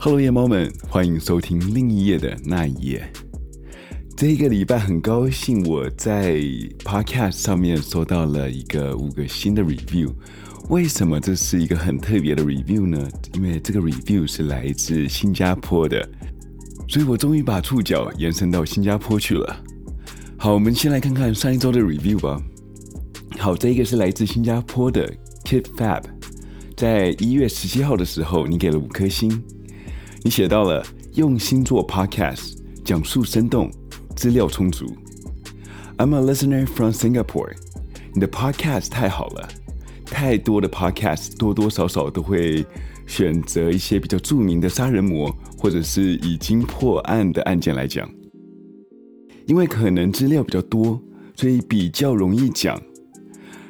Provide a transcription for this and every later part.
Hello，夜猫们，欢迎收听另一页的那一页。这一个礼拜很高兴，我在 Podcast 上面收到了一个五个新的 review。为什么这是一个很特别的 review 呢？因为这个 review 是来自新加坡的，所以我终于把触角延伸到新加坡去了。好，我们先来看看上一周的 review 吧。好，这一个是来自新加坡的 Kid Fab，在一月十七号的时候，你给了五颗星。你写到了用心做 podcast，讲述生动，资料充足。I'm a listener from Singapore。你的 podcast 太好了，太多的 podcast 多多少少都会选择一些比较著名的杀人魔，或者是已经破案的案件来讲，因为可能资料比较多，所以比较容易讲。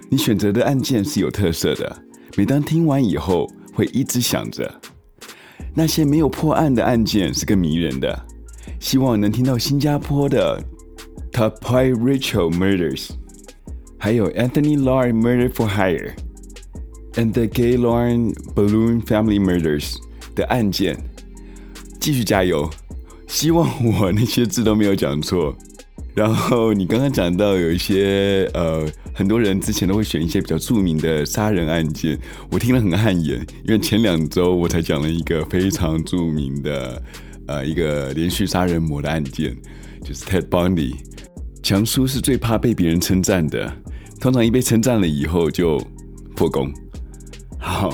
你选择的案件是有特色的，每当听完以后，会一直想着。那些没有破案的案件是更迷人的，希望能听到新加坡的 Top Pi Rachel Murders，还有 Anthony Lau Murder for Hire，and the Gaylord Balloon Family Murders 的案件。继续加油，希望我那些字都没有讲错。然后你刚刚讲到有一些呃。很多人之前都会选一些比较著名的杀人案件，我听了很汗颜，因为前两周我才讲了一个非常著名的，呃，一个连续杀人魔的案件，就是 Ted Bundy。强叔是最怕被别人称赞的，通常一被称赞了以后就破功。好，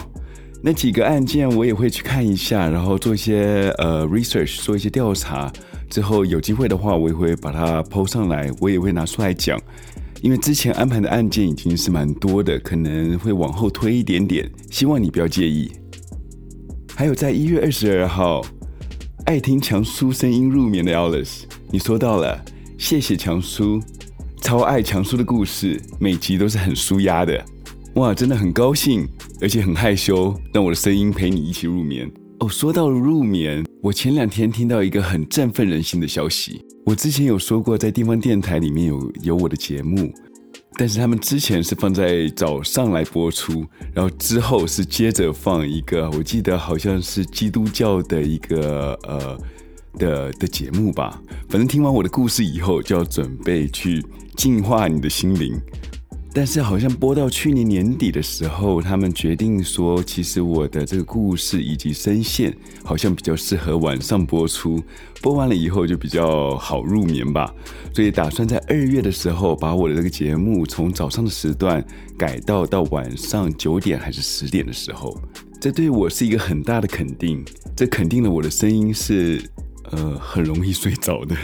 那几个案件我也会去看一下，然后做一些呃 research，做一些调查，之后有机会的话，我也会把它 po 上来，我也会拿出来讲。因为之前安排的案件已经是蛮多的，可能会往后推一点点，希望你不要介意。还有在一月二十二号，爱听强叔声音入眠的 Alice，你说到了，谢谢强叔，超爱强叔的故事，每集都是很舒压的，哇，真的很高兴，而且很害羞，让我的声音陪你一起入眠。哦，说到入眠，我前两天听到一个很振奋人心的消息。我之前有说过，在地方电台里面有有我的节目，但是他们之前是放在早上来播出，然后之后是接着放一个，我记得好像是基督教的一个呃的的节目吧。反正听完我的故事以后，就要准备去净化你的心灵。但是好像播到去年年底的时候，他们决定说，其实我的这个故事以及声线好像比较适合晚上播出，播完了以后就比较好入眠吧。所以打算在二月的时候把我的这个节目从早上的时段改到到晚上九点还是十点的时候，这对我是一个很大的肯定，这肯定了我的声音是呃很容易睡着的。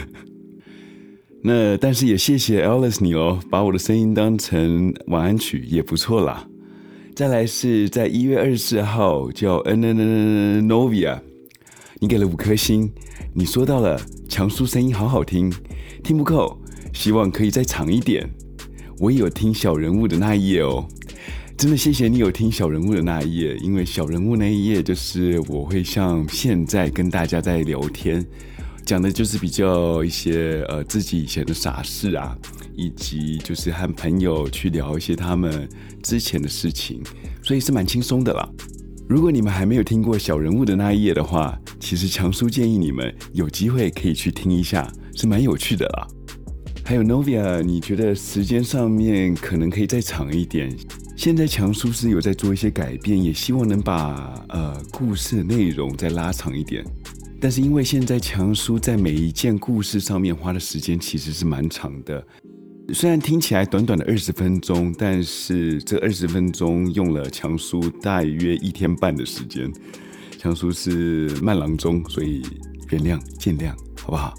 那但是也谢谢 Alice 你哦，把我的声音当成晚安曲也不错啦。再来是在一月二十四号叫 N N N Novia，你给了五颗星，你说到了强叔声音好好听，听不够，希望可以再长一点。我也有听小人物的那一页哦，真的谢谢你有听小人物的那一页，因为小人物那一页就是我会像现在跟大家在聊天。讲的就是比较一些呃自己以前的傻事啊，以及就是和朋友去聊一些他们之前的事情，所以是蛮轻松的啦。如果你们还没有听过小人物的那一页的话，其实强叔建议你们有机会可以去听一下，是蛮有趣的啦。还有 Novia，你觉得时间上面可能可以再长一点？现在强叔是有在做一些改变，也希望能把呃故事内容再拉长一点。但是因为现在强叔在每一件故事上面花的时间其实是蛮长的，虽然听起来短短的二十分钟，但是这二十分钟用了强叔大约一天半的时间。强叔是慢郎中，所以原谅见谅，好不好？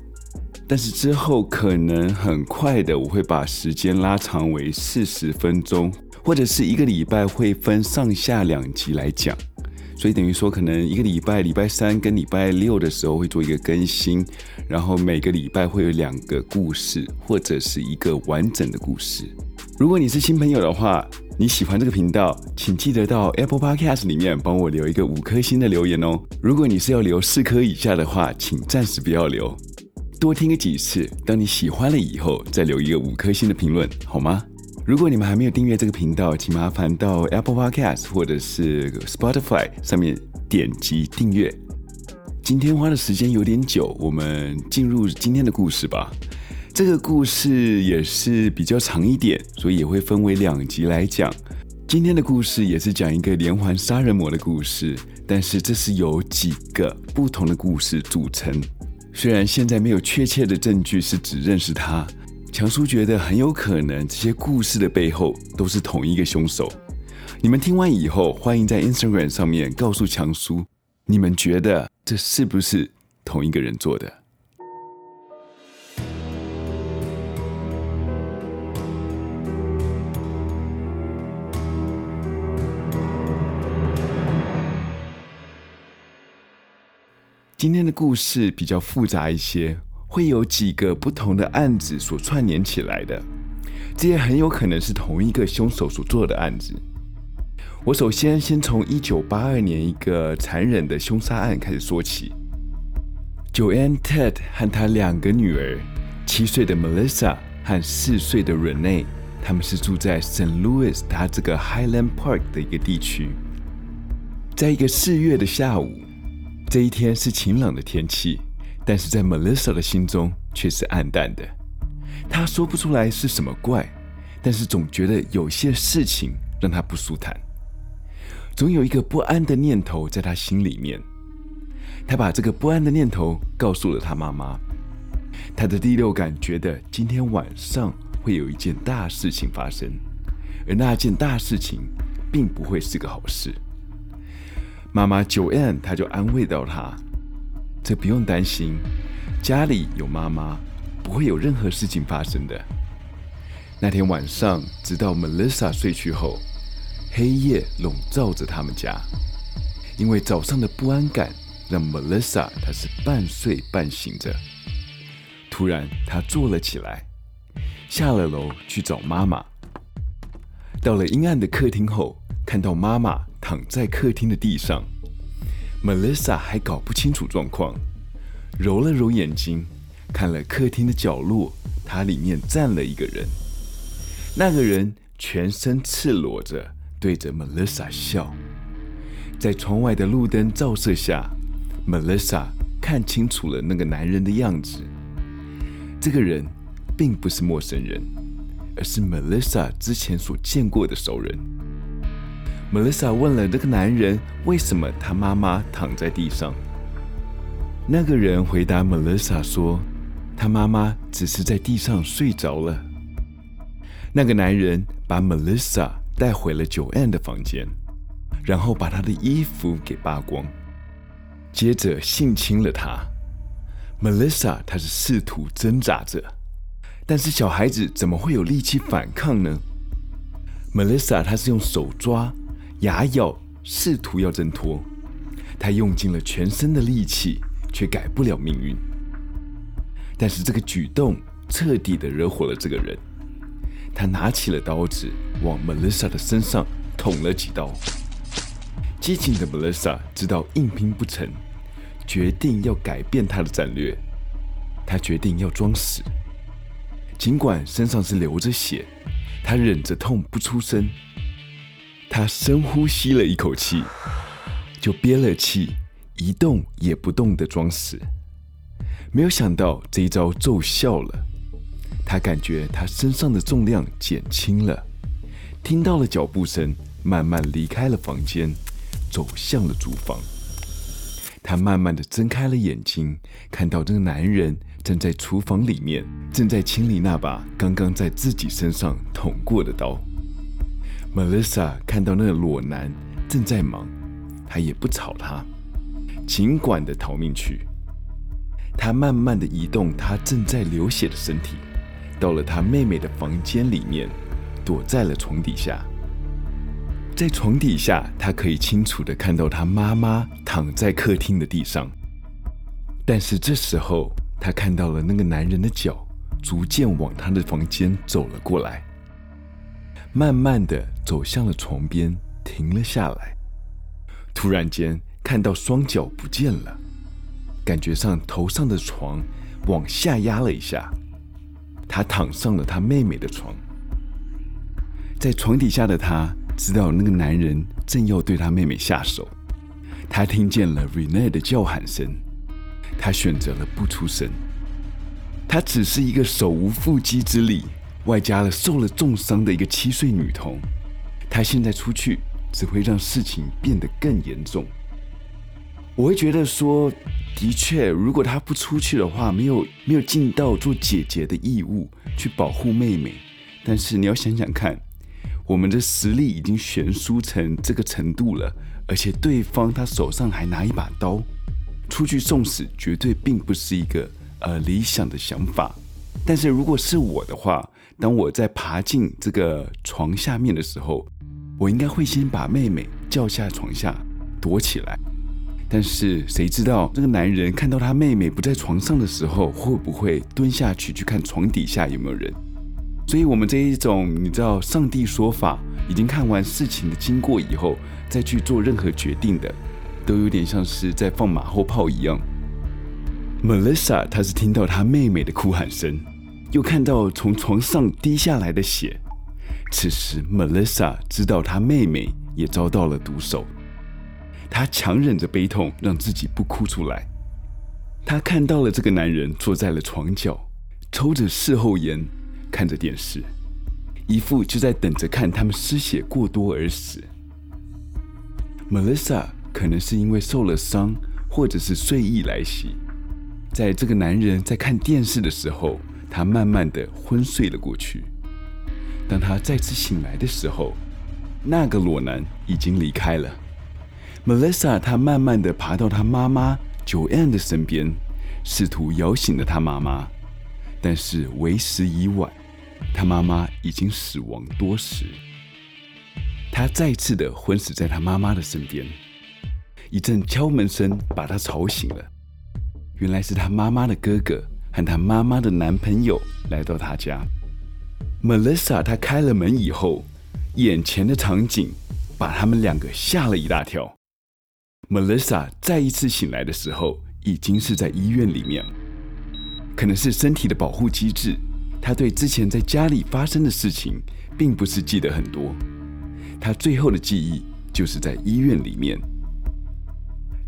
但是之后可能很快的，我会把时间拉长为四十分钟，或者是一个礼拜会分上下两集来讲。所以等于说，可能一个礼拜，礼拜三跟礼拜六的时候会做一个更新，然后每个礼拜会有两个故事，或者是一个完整的故事。如果你是新朋友的话，你喜欢这个频道，请记得到 Apple Podcast 里面帮我留一个五颗星的留言哦。如果你是要留四颗以下的话，请暂时不要留，多听个几次，当你喜欢了以后，再留一个五颗星的评论，好吗？如果你们还没有订阅这个频道，请麻烦到 Apple Podcast 或者是 Spotify 上面点击订阅。今天花的时间有点久，我们进入今天的故事吧。这个故事也是比较长一点，所以也会分为两集来讲。今天的故事也是讲一个连环杀人魔的故事，但是这是由几个不同的故事组成。虽然现在没有确切的证据是指认识他，强叔觉得很有可能这些故事的背后都是同一个凶手。你们听完以后，欢迎在 Instagram 上面告诉强叔，你们觉得这是不是同一个人做的？今天的故事比较复杂一些，会有几个不同的案子所串联起来的，这也很有可能是同一个凶手所做的案子。我首先先从一九八二年一个残忍的凶杀案开始说起。Joanne Ted 和他两个女儿，七岁的 Melissa 和四岁的 Renee，他们是住在 St. Louis 他这个 Highland Park 的一个地区，在一个四月的下午。这一天是晴朗的天气，但是在 Melissa 的心中却是暗淡的。她说不出来是什么怪，但是总觉得有些事情让她不舒坦，总有一个不安的念头在她心里面。她把这个不安的念头告诉了她妈妈。她的第六感觉得今天晚上会有一件大事情发生，而那件大事情并不会是个好事。妈妈 Joanne，她就安慰到她：“这不用担心，家里有妈妈，不会有任何事情发生的。”那天晚上，直到 Melissa 睡去后，黑夜笼罩着他们家，因为早上的不安感让 Melissa 她是半睡半醒着。突然，她坐了起来，下了楼去找妈妈。到了阴暗的客厅后，看到妈妈。躺在客厅的地上，Melissa 还搞不清楚状况，揉了揉眼睛，看了客厅的角落，它里面站了一个人。那个人全身赤裸着，对着 Melissa 笑。在窗外的路灯照射下，Melissa 看清楚了那个男人的样子。这个人并不是陌生人，而是 Melissa 之前所见过的熟人。Melissa 问了那个男人：“为什么他妈妈躺在地上？”那个人回答 Melissa 说：“他妈妈只是在地上睡着了。”那个男人把 Melissa 带回了九 N 的房间，然后把她的衣服给扒光，接着性侵了她。Melissa 她是试图挣扎着，但是小孩子怎么会有力气反抗呢？Melissa 她是用手抓。牙咬，试图要挣脱，他用尽了全身的力气，却改不了命运。但是这个举动彻底的惹火了这个人，他拿起了刀子，往 Melissa 的身上捅了几刀。激情的 Melissa 知道硬拼不成，决定要改变他的战略。他决定要装死，尽管身上是流着血，他忍着痛不出声。他深呼吸了一口气，就憋了气，一动也不动地装死。没有想到这一招奏效了，他感觉他身上的重量减轻了，听到了脚步声，慢慢离开了房间，走向了厨房。他慢慢地睁开了眼睛，看到这个男人站在厨房里面，正在清理那把刚刚在自己身上捅过的刀。Melissa 看到那个裸男正在忙，她也不吵他，尽管的逃命去。她慢慢的移动她正在流血的身体，到了她妹妹的房间里面，躲在了床底下。在床底下，她可以清楚的看到她妈妈躺在客厅的地上。但是这时候，她看到了那个男人的脚逐渐往她的房间走了过来。慢慢的走向了床边，停了下来。突然间看到双脚不见了，感觉上头上的床往下压了一下，他躺上了他妹妹的床。在床底下的他知道那个男人正要对他妹妹下手，他听见了 Rene 的叫喊声，她选择了不出声。她只是一个手无缚鸡之力，外加了受了重伤的一个七岁女童。他现在出去，只会让事情变得更严重。我会觉得说，的确，如果他不出去的话，没有没有尽到做姐姐的义务去保护妹妹。但是你要想想看，我们的实力已经悬殊成这个程度了，而且对方他手上还拿一把刀，出去送死绝对并不是一个呃理想的想法。但是如果是我的话，当我在爬进这个床下面的时候，我应该会先把妹妹叫下床下躲起来。但是谁知道这个男人看到他妹妹不在床上的时候，会不会蹲下去去看床底下有没有人？所以，我们这一种你知道，上帝说法，已经看完事情的经过以后，再去做任何决定的，都有点像是在放马后炮一样。Melissa，她是听到她妹妹的哭喊声，又看到从床上滴下来的血。此时，Melissa 知道她妹妹也遭到了毒手，她强忍着悲痛，让自己不哭出来。她看到了这个男人坐在了床角，抽着事后烟。看着电视，一副就在等着看他们失血过多而死。Melissa 可能是因为受了伤，或者是睡意来袭，在这个男人在看电视的时候，他慢慢的昏睡了过去。当他再次醒来的时候，那个裸男已经离开了。Melissa 她慢慢的爬到她妈妈 Joanne 的身边，试图摇醒了她妈妈，但是为时已晚。他妈妈已经死亡多时，他再次的昏死在他妈妈的身边。一阵敲门声把他吵醒了，原来是他妈妈的哥哥和他妈妈的男朋友来到他家。Melissa 她开了门以后，眼前的场景把他们两个吓了一大跳。Melissa 再一次醒来的时候，已经是在医院里面，可能是身体的保护机制。她对之前在家里发生的事情，并不是记得很多。她最后的记忆就是在医院里面。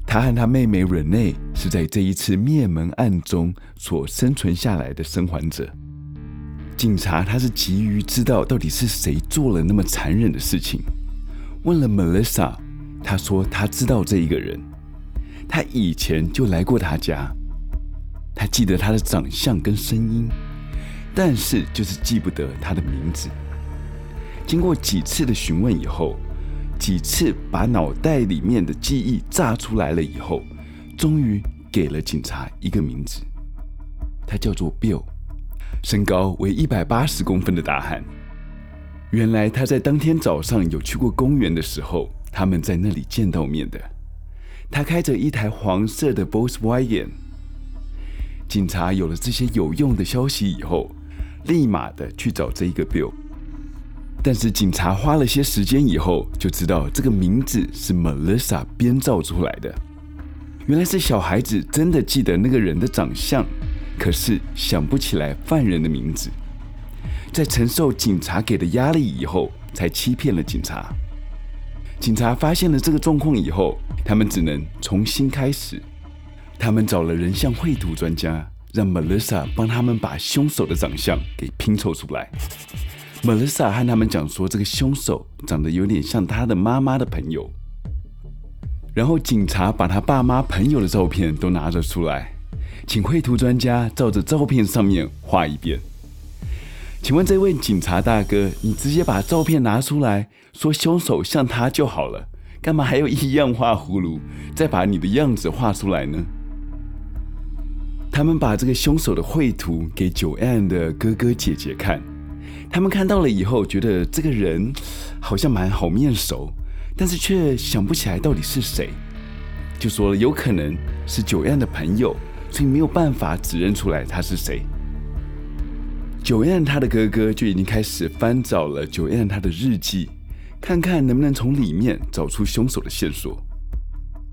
他和他妹妹 Renee 是在这一次灭门案中所生存下来的生还者。警察他是急于知道到底是谁做了那么残忍的事情。问了 Melissa，他说他知道这一个人，他以前就来过他家，他记得他的长相跟声音。但是就是记不得他的名字。经过几次的询问以后，几次把脑袋里面的记忆炸出来了以后，终于给了警察一个名字，他叫做 Bill，身高为一百八十公分的大汉。原来他在当天早上有去过公园的时候，他们在那里见到面的。他开着一台黄色的 Volkswagen。警察有了这些有用的消息以后，立马的去找这一个 Bill，但是警察花了些时间以后，就知道这个名字是 Melissa 编造出来的。原来是小孩子真的记得那个人的长相，可是想不起来犯人的名字。在承受警察给的压力以后，才欺骗了警察。警察发现了这个状况以后，他们只能重新开始。他们找了人像绘图专家。让 Melissa 帮他们把凶手的长相给拼凑出来。Melissa 和他们讲说，这个凶手长得有点像他的妈妈的朋友。然后警察把他爸妈朋友的照片都拿了出来，请绘图专家照着照片上面画一遍。请问这位警察大哥，你直接把照片拿出来说凶手像他就好了，干嘛还要一样画葫芦，再把你的样子画出来呢？他们把这个凶手的绘图给 Joanne 的哥哥姐姐看，他们看到了以后，觉得这个人好像蛮好面熟，但是却想不起来到底是谁，就说了有可能是 Joanne 的朋友，所以没有办法指认出来他是谁。Joanne 他的哥哥就已经开始翻找了 Joanne 他的日记，看看能不能从里面找出凶手的线索。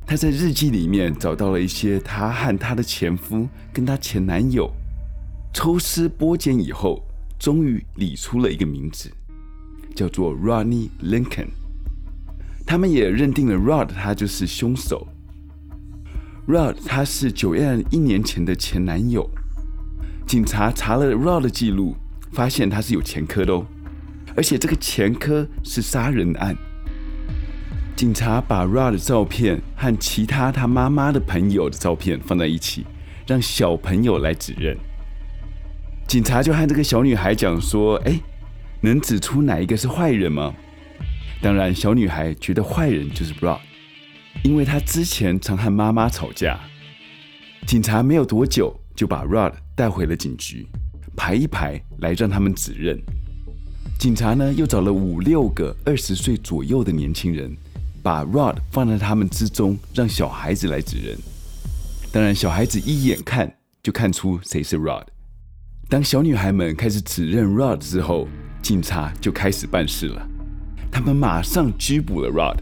他在日记里面找到了一些他和他的前夫跟他前男友抽丝剥茧以后，终于理出了一个名字，叫做 Ronnie Lincoln。他们也认定了 Rod 他就是凶手。Rod 他是 Joy 一年前的前男友。警察查了 Rod 的记录，发现他是有前科的哦，而且这个前科是杀人案。警察把 Rod 的照片和其他他妈妈的朋友的照片放在一起，让小朋友来指认。警察就和这个小女孩讲说：“哎，能指出哪一个是坏人吗？”当然，小女孩觉得坏人就是 Rod，因为她之前常和妈妈吵架。警察没有多久就把 Rod 带回了警局，排一排来让他们指认。警察呢又找了五六个二十岁左右的年轻人。把 Rod 放在他们之中，让小孩子来指认。当然，小孩子一眼看就看出谁是 Rod。当小女孩们开始指认 Rod 之后，警察就开始办事了。他们马上拘捕了 Rod。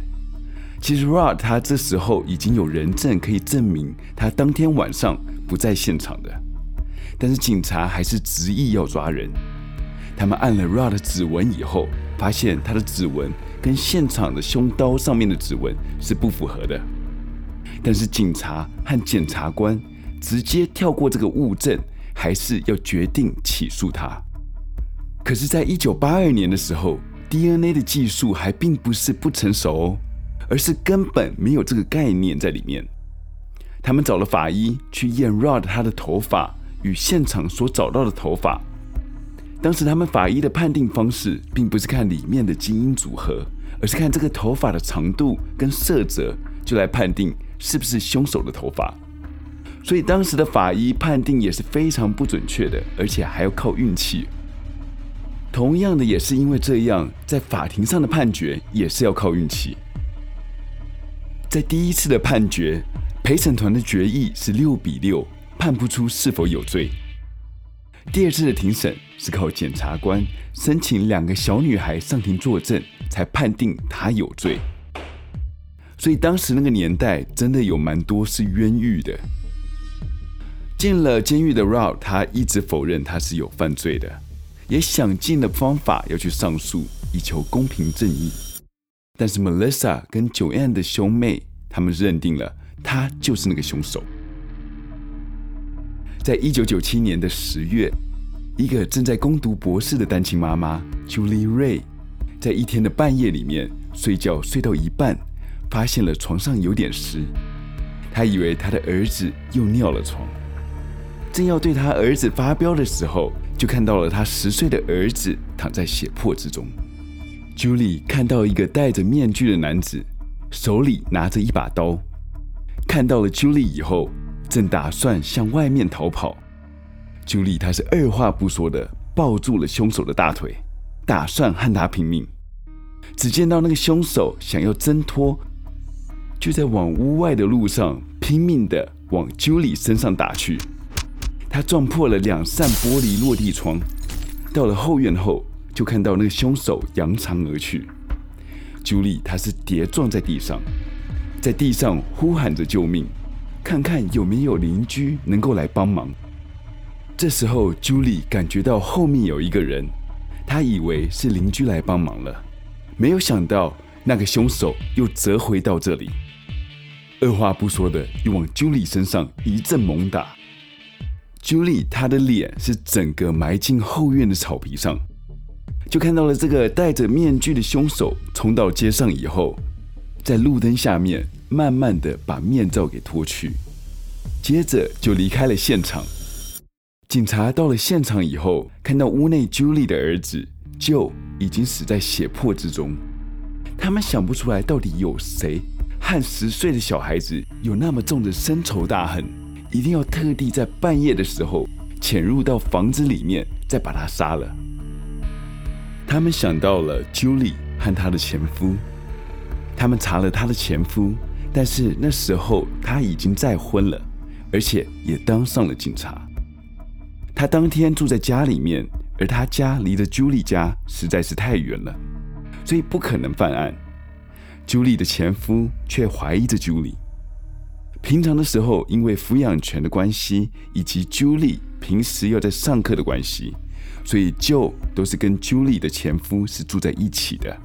其实 Rod 他这时候已经有人证可以证明他当天晚上不在现场的，但是警察还是执意要抓人。他们按了 Rod 指纹以后，发现他的指纹。跟现场的凶刀上面的指纹是不符合的，但是警察和检察官直接跳过这个物证，还是要决定起诉他。可是，在一九八二年的时候，DNA 的技术还并不是不成熟哦，而是根本没有这个概念在里面。他们找了法医去验 Rod 他的头发与现场所找到的头发。当时他们法医的判定方式，并不是看里面的基因组合，而是看这个头发的长度跟色泽，就来判定是不是凶手的头发。所以当时的法医判定也是非常不准确的，而且还要靠运气。同样的，也是因为这样，在法庭上的判决也是要靠运气。在第一次的判决，陪审团的决议是六比六，判不出是否有罪。第二次的庭审是靠检察官申请两个小女孩上庭作证，才判定她有罪。所以当时那个年代真的有蛮多是冤狱的。进了监狱的 Rod，他一直否认他是有犯罪的，也想尽了方法要去上诉，以求公平正义。但是 Melissa 跟 Joanne 的兄妹，他们认定了他就是那个凶手。在一九九七年的十月，一个正在攻读博士的单亲妈妈 Julie Ray，在一天的半夜里面睡觉睡到一半，发现了床上有点湿。她以为她的儿子又尿了床，正要对他儿子发飙的时候，就看到了他十岁的儿子躺在血泊之中。Julie 看到一个戴着面具的男子，手里拿着一把刀，看到了 Julie 以后。正打算向外面逃跑，朱莉她是二话不说的抱住了凶手的大腿，打算和他拼命。只见到那个凶手想要挣脱，就在往屋外的路上拼命的往朱莉身上打去。他撞破了两扇玻璃落地窗，到了后院后就看到那个凶手扬长而去。朱莉她是跌撞在地上，在地上呼喊着救命。看看有没有邻居能够来帮忙。这时候朱莉感觉到后面有一个人，她以为是邻居来帮忙了，没有想到那个凶手又折回到这里，二话不说的又往朱莉身上一阵猛打。Julie 她的脸是整个埋进后院的草皮上，就看到了这个戴着面具的凶手冲到街上以后，在路灯下面。慢慢的把面罩给脱去，接着就离开了现场。警察到了现场以后，看到屋内 Julie 的儿子 Joe 已经死在血泊之中。他们想不出来到底有谁和十岁的小孩子有那么重的深仇大恨，一定要特地在半夜的时候潜入到房子里面，再把他杀了。他们想到了 Julie 和她的前夫，他们查了她的前夫。但是那时候他已经再婚了，而且也当上了警察。他当天住在家里面，而他家离着 Julie 家实在是太远了，所以不可能犯案。Julie 的前夫却怀疑着 Julie。平常的时候，因为抚养权的关系，以及 Julie 平时要在上课的关系，所以 Joe 都是跟 Julie 的前夫是住在一起的。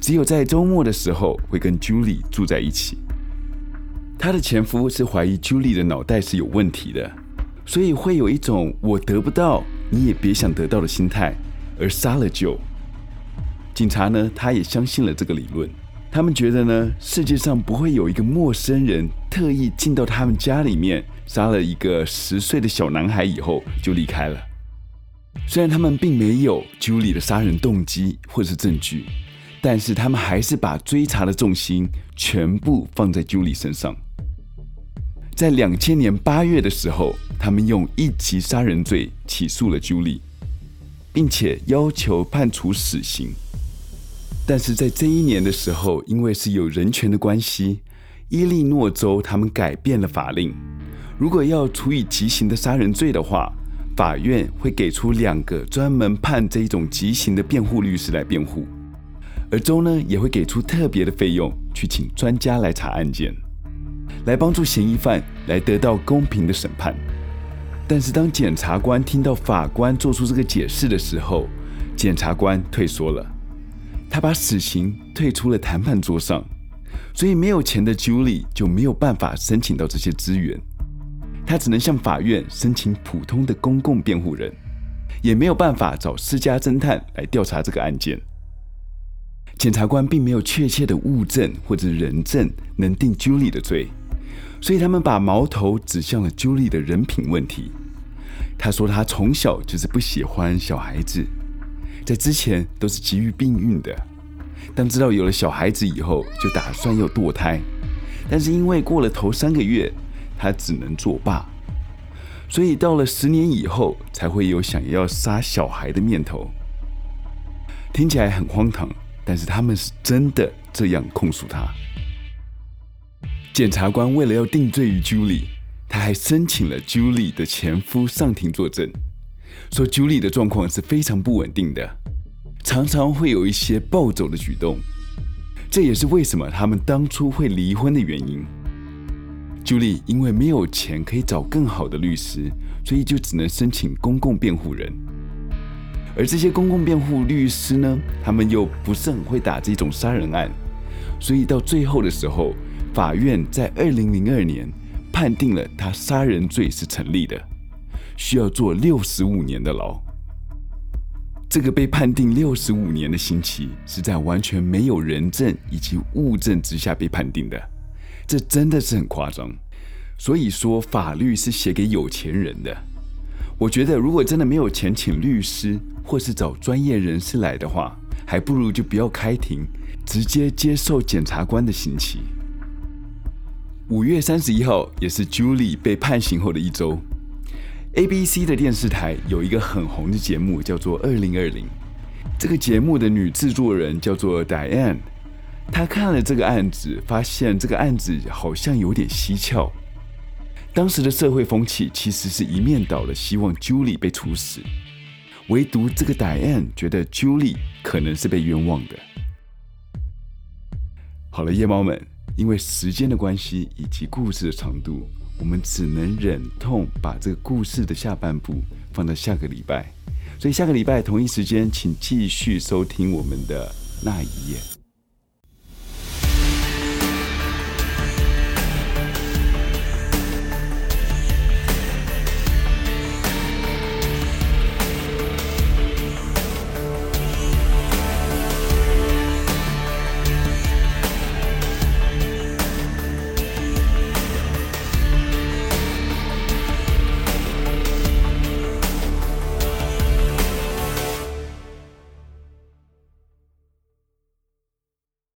只有在周末的时候会跟 Julie 住在一起。她的前夫是怀疑 Julie 的脑袋是有问题的，所以会有一种我得不到，你也别想得到的心态，而杀了 Joe。警察呢，他也相信了这个理论。他们觉得呢，世界上不会有一个陌生人特意进到他们家里面，杀了一个十岁的小男孩以后就离开了。虽然他们并没有 Julie 的杀人动机或是证据，但是他们还是把追查的重心全部放在 Julie 身上。在两千年八月的时候，他们用一级杀人罪起诉了 Julie，并且要求判处死刑。但是在这一年的时候，因为是有人权的关系，伊利诺州他们改变了法令。如果要处以极刑的杀人罪的话，法院会给出两个专门判这一种极刑的辩护律师来辩护，而州呢也会给出特别的费用去请专家来查案件，来帮助嫌疑犯来得到公平的审判。但是当检察官听到法官做出这个解释的时候，检察官退缩了。他把死刑退出了谈判桌上，所以没有钱的 Julie 就没有办法申请到这些资源，他只能向法院申请普通的公共辩护人，也没有办法找私家侦探来调查这个案件。检察官并没有确切的物证或者人证能定 Julie 的罪，所以他们把矛头指向了 Julie 的人品问题。他说他从小就是不喜欢小孩子。在之前都是急于避孕的，当知道有了小孩子以后，就打算要堕胎，但是因为过了头三个月，他只能作罢，所以到了十年以后，才会有想要杀小孩的念头。听起来很荒唐，但是他们是真的这样控诉他。检察官为了要定罪于 Julie，他还申请了 Julie 的前夫上庭作证。说 Julie 的状况是非常不稳定的，常常会有一些暴走的举动，这也是为什么他们当初会离婚的原因。Julie 因为没有钱可以找更好的律师，所以就只能申请公共辩护人。而这些公共辩护律师呢，他们又不是很会打这种杀人案，所以到最后的时候，法院在二零零二年判定了他杀人罪是成立的。需要坐六十五年的牢。这个被判定六十五年的刑期，是在完全没有人证以及物证之下被判定的，这真的是很夸张。所以说，法律是写给有钱人的。我觉得，如果真的没有钱请律师，或是找专业人士来的话，还不如就不要开庭，直接接受检察官的刑期。五月三十一号，也是 Julie 被判刑后的一周。ABC 的电视台有一个很红的节目，叫做《二零二零》。这个节目的女制作人叫做 Diane，她看了这个案子，发现这个案子好像有点蹊跷。当时的社会风气其实是一面倒的，希望 Julie 被处死，唯独这个 Diane 觉得 Julie 可能是被冤枉的。好了，夜猫们，因为时间的关系以及故事的长度。我们只能忍痛把这个故事的下半部放到下个礼拜，所以下个礼拜同一时间，请继续收听我们的那一夜。